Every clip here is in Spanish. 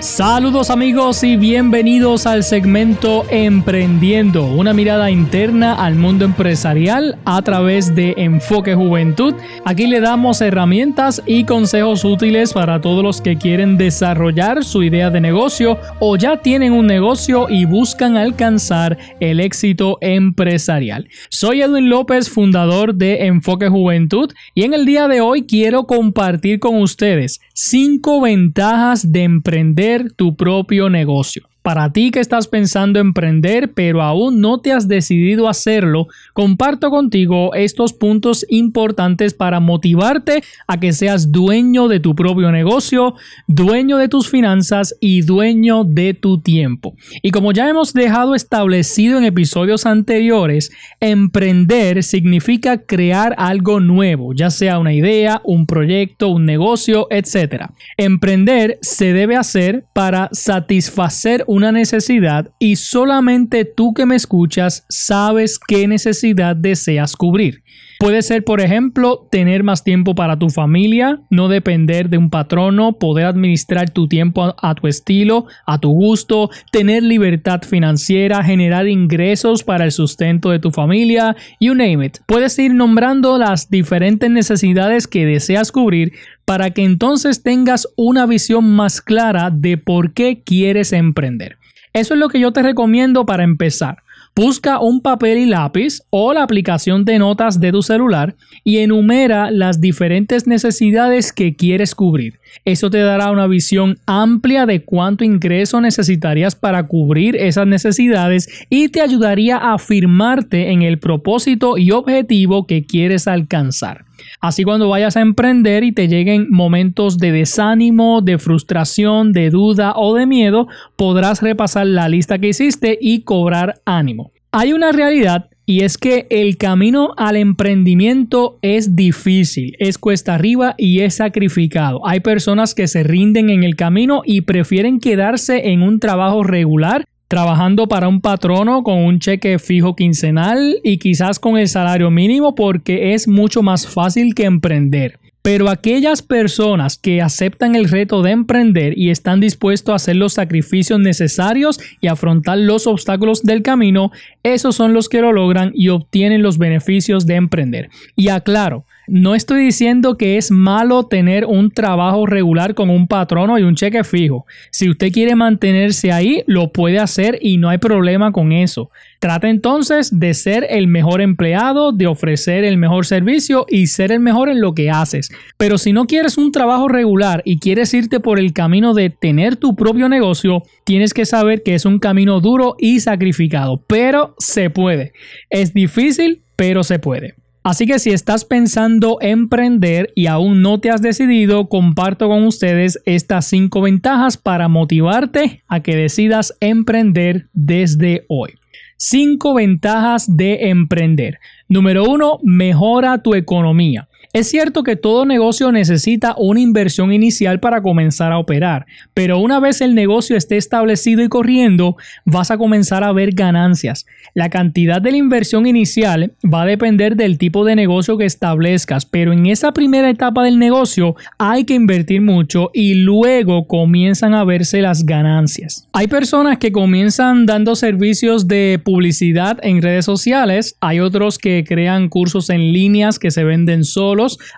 Saludos amigos y bienvenidos al segmento Emprendiendo, una mirada interna al mundo empresarial a través de Enfoque Juventud. Aquí le damos herramientas y consejos útiles para todos los que quieren desarrollar su idea de negocio o ya tienen un negocio y buscan alcanzar el éxito empresarial. Soy Edwin López, fundador de Enfoque Juventud y en el día de hoy quiero compartir con ustedes cinco ventajas de emprender tu propio negocio. Para ti que estás pensando emprender pero aún no te has decidido hacerlo, comparto contigo estos puntos importantes para motivarte a que seas dueño de tu propio negocio, dueño de tus finanzas y dueño de tu tiempo. Y como ya hemos dejado establecido en episodios anteriores, emprender significa crear algo nuevo, ya sea una idea, un proyecto, un negocio, etc. Emprender se debe hacer para satisfacer un una necesidad y solamente tú que me escuchas sabes qué necesidad deseas cubrir. Puede ser, por ejemplo, tener más tiempo para tu familia, no depender de un patrono, poder administrar tu tiempo a, tu estilo, a tu gusto, tener libertad financiera, generar ingresos para el sustento de tu familia, you name it. Puedes ir nombrando las diferentes necesidades que deseas cubrir para que entonces tengas una visión más clara de por qué quieres emprender. Eso es lo que yo te recomiendo para empezar. Busca un papel y lápiz o la aplicación de notas de tu celular y enumera las diferentes necesidades que quieres cubrir. Eso te dará una visión amplia de cuánto ingreso necesitarías para cubrir esas necesidades y te ayudaría a afirmarte en el propósito y objetivo que quieres alcanzar. Así cuando vayas a emprender y te lleguen momentos de desánimo, de frustración, de duda o de miedo, podrás repasar la lista que hiciste y cobrar ánimo. Hay una realidad y es que el camino al emprendimiento es difícil, es cuesta arriba y es sacrificado. Hay personas que se rinden en el camino y prefieren quedarse en un trabajo regular trabajando para un patrono con un cheque fijo quincenal y quizás con el salario mínimo porque es mucho más fácil que emprender. Pero aquellas personas que aceptan el reto de emprender y están dispuestos a hacer los sacrificios necesarios y afrontar los obstáculos del camino, esos son los que lo logran y obtienen los beneficios de emprender. Y aclaro, no estoy diciendo que es malo tener un trabajo regular con un patrono y un cheque fijo. Si usted quiere mantenerse ahí, lo puede hacer y no hay problema con eso. Trata entonces de ser el mejor empleado, de ofrecer el mejor servicio y ser el mejor en lo que haces. Pero si no quieres un trabajo regular y quieres irte por el camino de tener tu propio negocio, tienes que saber que es un camino duro y sacrificado, pero se puede. Es difícil, pero se puede. Así que si estás pensando emprender y aún no te has decidido, comparto con ustedes estas cinco ventajas para motivarte a que decidas emprender desde hoy. Cinco ventajas de emprender. Número uno, mejora tu economía. Es cierto que todo negocio necesita una inversión inicial para comenzar a operar, pero una vez el negocio esté establecido y corriendo, vas a comenzar a ver ganancias. La cantidad de la inversión inicial va a depender del tipo de negocio que establezcas, pero en esa primera etapa del negocio hay que invertir mucho y luego comienzan a verse las ganancias. Hay personas que comienzan dando servicios de publicidad en redes sociales, hay otros que crean cursos en líneas que se venden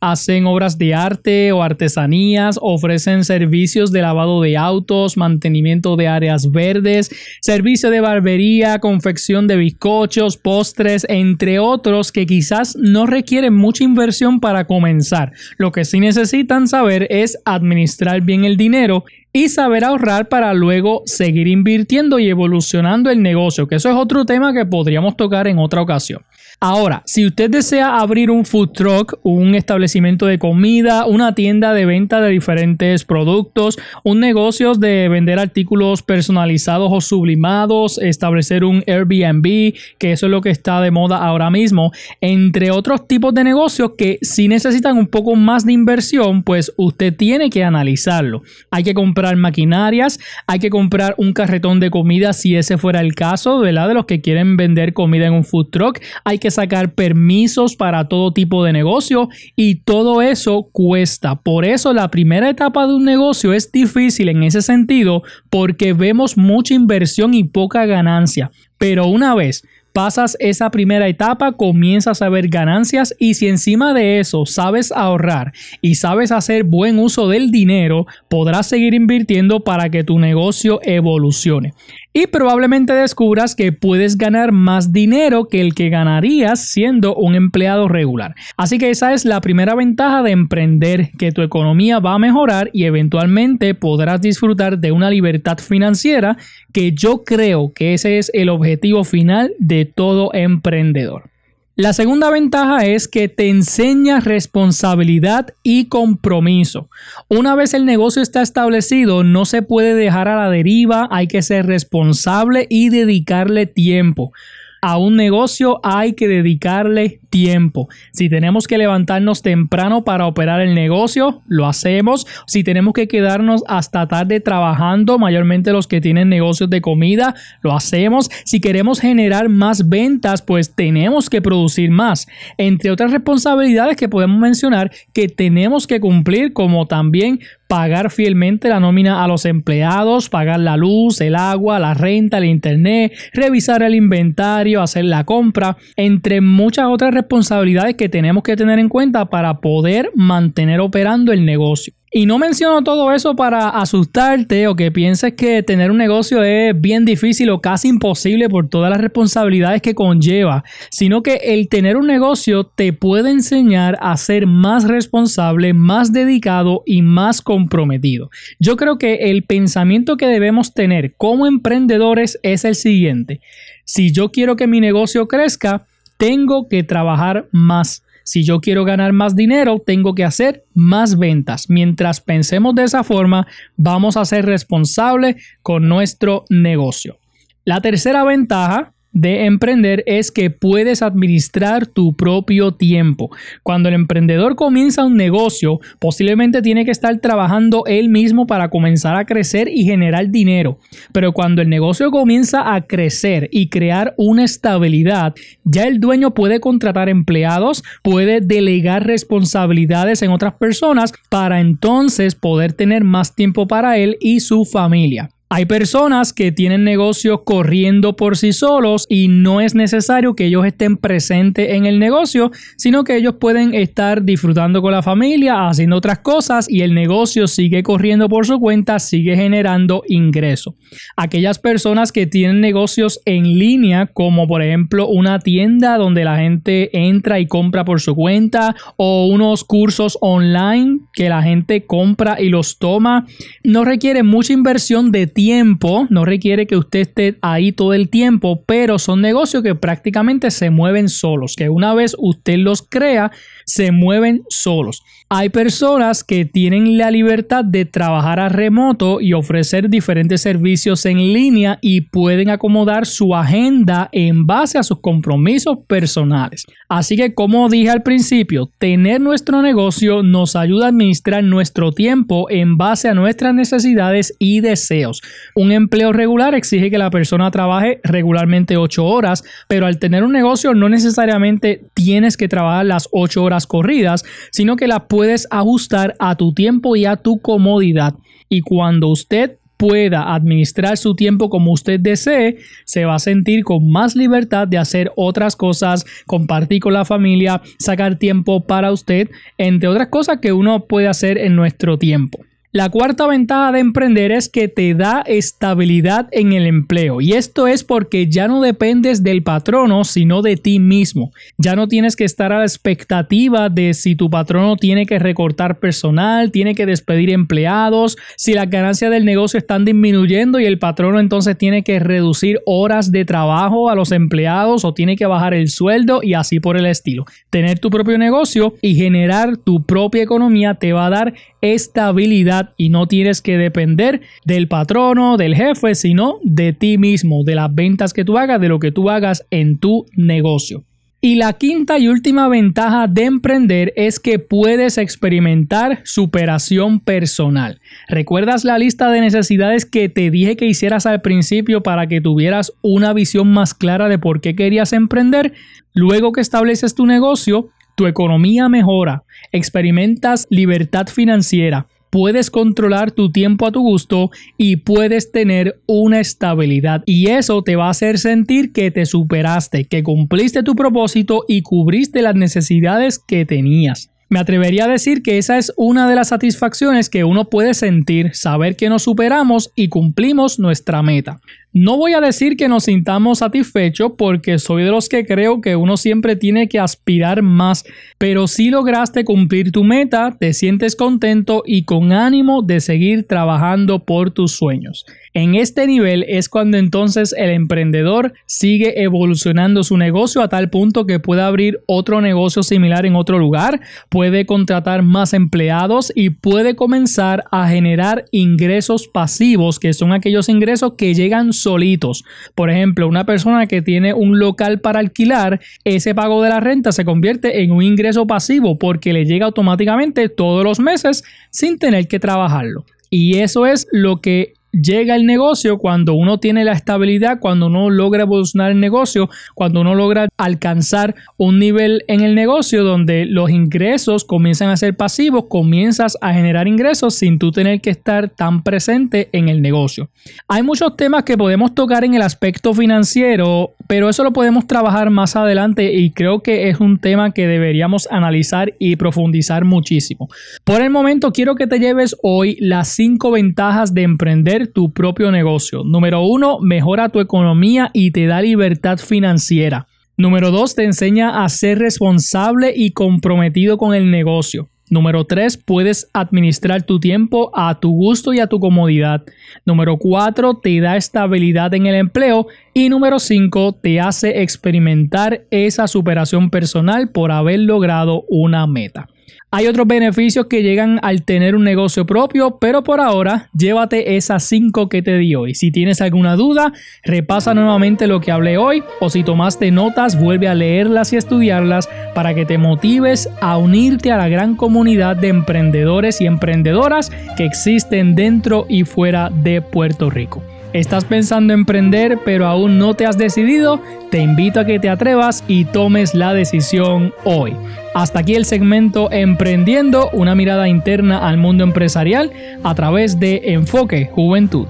hacen obras de arte o artesanías, ofrecen servicios de lavado de autos, mantenimiento de áreas verdes, servicio de barbería, confección de bizcochos, postres, entre otros que quizás no requieren mucha inversión para comenzar. Lo que sí necesitan saber es administrar bien el dinero y saber ahorrar para luego seguir invirtiendo y evolucionando el negocio, que eso es otro tema que podríamos tocar en otra ocasión. Ahora, si usted desea abrir un food truck, un establecimiento de comida, una tienda de venta de diferentes productos, un negocio de vender artículos personalizados o sublimados, establecer un Airbnb, que eso es lo que está de moda ahora mismo, entre otros tipos de negocios que si necesitan un poco más de inversión, pues usted tiene que analizarlo. Hay que comprar maquinarias, hay que comprar un carretón de comida si ese fuera el caso, ¿verdad? De los que quieren vender comida en un food truck, hay que sacar permisos para todo tipo de negocio y todo eso cuesta. Por eso la primera etapa de un negocio es difícil en ese sentido porque vemos mucha inversión y poca ganancia. Pero una vez pasas esa primera etapa, comienzas a ver ganancias y si encima de eso sabes ahorrar y sabes hacer buen uso del dinero, podrás seguir invirtiendo para que tu negocio evolucione y probablemente descubras que puedes ganar más dinero que el que ganarías siendo un empleado regular. Así que esa es la primera ventaja de emprender, que tu economía va a mejorar y eventualmente podrás disfrutar de una libertad financiera que yo creo que ese es el objetivo final de todo emprendedor. La segunda ventaja es que te enseña responsabilidad y compromiso. Una vez el negocio está establecido, no se puede dejar a la deriva, hay que ser responsable y dedicarle tiempo a un negocio hay que dedicarle tiempo. Si tenemos que levantarnos temprano para operar el negocio, lo hacemos. Si tenemos que quedarnos hasta tarde trabajando, mayormente los que tienen negocios de comida, lo hacemos. Si queremos generar más ventas, pues tenemos que producir más. Entre otras responsabilidades que podemos mencionar que tenemos que cumplir, como también pagar fielmente la nómina a los empleados, pagar la luz, el agua, la renta, el internet, revisar el inventario, hacer la compra, entre muchas otras responsabilidades que tenemos que tener en cuenta para poder mantener operando el negocio. Y no menciono todo eso para asustarte o que pienses que tener un negocio es bien difícil o casi imposible por todas las responsabilidades que conlleva, sino que el tener un negocio te puede enseñar a ser más responsable, más dedicado y más comprometido. Yo creo que el pensamiento que debemos tener como emprendedores es el siguiente. Si yo quiero que mi negocio crezca, tengo que trabajar más. Si yo quiero ganar más dinero, tengo que hacer más ventas. Mientras pensemos de esa forma, vamos a ser responsables con nuestro negocio. La tercera ventaja de emprender es que puedes administrar tu propio tiempo. Cuando el emprendedor comienza un negocio, posiblemente tiene que estar trabajando él mismo para comenzar a crecer y generar dinero. Pero cuando el negocio comienza a crecer y crear una estabilidad, ya el dueño puede contratar empleados, puede delegar responsabilidades en otras personas para entonces poder tener más tiempo para él y su familia. Hay personas que tienen negocios corriendo por sí solos y no es necesario que ellos estén presentes en el negocio, sino que ellos pueden estar disfrutando con la familia, haciendo otras cosas y el negocio sigue corriendo por su cuenta, sigue generando ingresos. Aquellas personas que tienen negocios en línea, como por ejemplo una tienda donde la gente entra y compra por su cuenta o unos cursos online que la gente compra y los toma, no requiere mucha inversión de tiempo, no requiere que usted esté ahí todo el tiempo, pero son negocios que prácticamente se mueven solos, que una vez usted los crea, se mueven solos. Hay personas que tienen la libertad de trabajar a remoto y ofrecer diferentes servicios en línea y pueden acomodar su agenda en base a sus compromisos personales. Así que como dije al principio, tener nuestro negocio nos ayuda a administrar nuestro tiempo en base a nuestras necesidades y deseos. Un empleo regular exige que la persona trabaje regularmente 8 horas, pero al tener un negocio no necesariamente tienes que trabajar las 8 horas corridas, sino que la puedes ajustar a tu tiempo y a tu comodidad. Y cuando usted pueda administrar su tiempo como usted desee, se va a sentir con más libertad de hacer otras cosas, compartir con la familia, sacar tiempo para usted, entre otras cosas que uno puede hacer en nuestro tiempo. La cuarta ventaja de emprender es que te da estabilidad en el empleo y esto es porque ya no dependes del patrono sino de ti mismo. Ya no tienes que estar a la expectativa de si tu patrono tiene que recortar personal, tiene que despedir empleados, si las ganancias del negocio están disminuyendo y el patrono entonces tiene que reducir horas de trabajo a los empleados o tiene que bajar el sueldo y así por el estilo. Tener tu propio negocio y generar tu propia economía te va a dar estabilidad y no tienes que depender del patrono, del jefe, sino de ti mismo, de las ventas que tú hagas, de lo que tú hagas en tu negocio. Y la quinta y última ventaja de emprender es que puedes experimentar superación personal. ¿Recuerdas la lista de necesidades que te dije que hicieras al principio para que tuvieras una visión más clara de por qué querías emprender? Luego que estableces tu negocio, tu economía mejora, experimentas libertad financiera, puedes controlar tu tiempo a tu gusto y puedes tener una estabilidad. Y eso te va a hacer sentir que te superaste, que cumpliste tu propósito y cubriste las necesidades que tenías. Me atrevería a decir que esa es una de las satisfacciones que uno puede sentir, saber que nos superamos y cumplimos nuestra meta. No voy a decir que nos sintamos satisfechos porque soy de los que creo que uno siempre tiene que aspirar más, pero si lograste cumplir tu meta, te sientes contento y con ánimo de seguir trabajando por tus sueños. En este nivel es cuando entonces el emprendedor sigue evolucionando su negocio a tal punto que puede abrir otro negocio similar en otro lugar, puede contratar más empleados y puede comenzar a generar ingresos pasivos, que son aquellos ingresos que llegan solitos. Por ejemplo, una persona que tiene un local para alquilar, ese pago de la renta se convierte en un ingreso pasivo porque le llega automáticamente todos los meses sin tener que trabajarlo. Y eso es lo que llega el negocio cuando uno tiene la estabilidad, cuando uno logra evolucionar el negocio, cuando uno logra alcanzar un nivel en el negocio donde los ingresos comienzan a ser pasivos, comienzas a generar ingresos sin tú tener que estar tan presente en el negocio. Hay muchos temas que podemos tocar en el aspecto financiero, pero eso lo podemos trabajar más adelante y creo que es un tema que deberíamos analizar y profundizar muchísimo. Por el momento quiero que te lleves hoy las cinco ventajas de emprender tu propio negocio. Número uno, mejora tu economía y te da libertad financiera. Número dos, te enseña a ser responsable y comprometido con el negocio. Número 3. Puedes administrar tu tiempo a tu gusto y a tu comodidad. Número 4. Te da estabilidad en el empleo. Y número 5. Te hace experimentar esa superación personal por haber logrado una meta. Hay otros beneficios que llegan al tener un negocio propio, pero por ahora llévate esas 5 que te di hoy. Si tienes alguna duda, repasa nuevamente lo que hablé hoy o si tomaste notas, vuelve a leerlas y estudiarlas para que te motives a unirte a la gran comunidad de emprendedores y emprendedoras que existen dentro y fuera de Puerto Rico. ¿Estás pensando en emprender pero aún no te has decidido? Te invito a que te atrevas y tomes la decisión hoy. Hasta aquí el segmento Emprendiendo, una mirada interna al mundo empresarial a través de Enfoque Juventud.